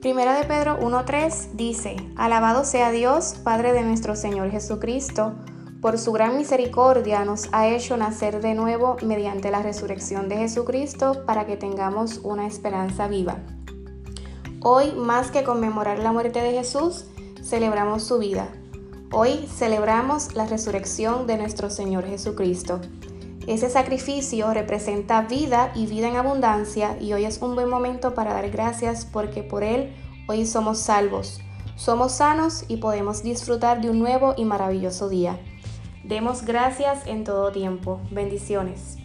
Primera de Pedro 1.3 dice, Alabado sea Dios, Padre de nuestro Señor Jesucristo, por su gran misericordia nos ha hecho nacer de nuevo mediante la resurrección de Jesucristo para que tengamos una esperanza viva. Hoy, más que conmemorar la muerte de Jesús, celebramos su vida. Hoy celebramos la resurrección de nuestro Señor Jesucristo. Ese sacrificio representa vida y vida en abundancia y hoy es un buen momento para dar gracias porque por Él hoy somos salvos, somos sanos y podemos disfrutar de un nuevo y maravilloso día. Demos gracias en todo tiempo. Bendiciones.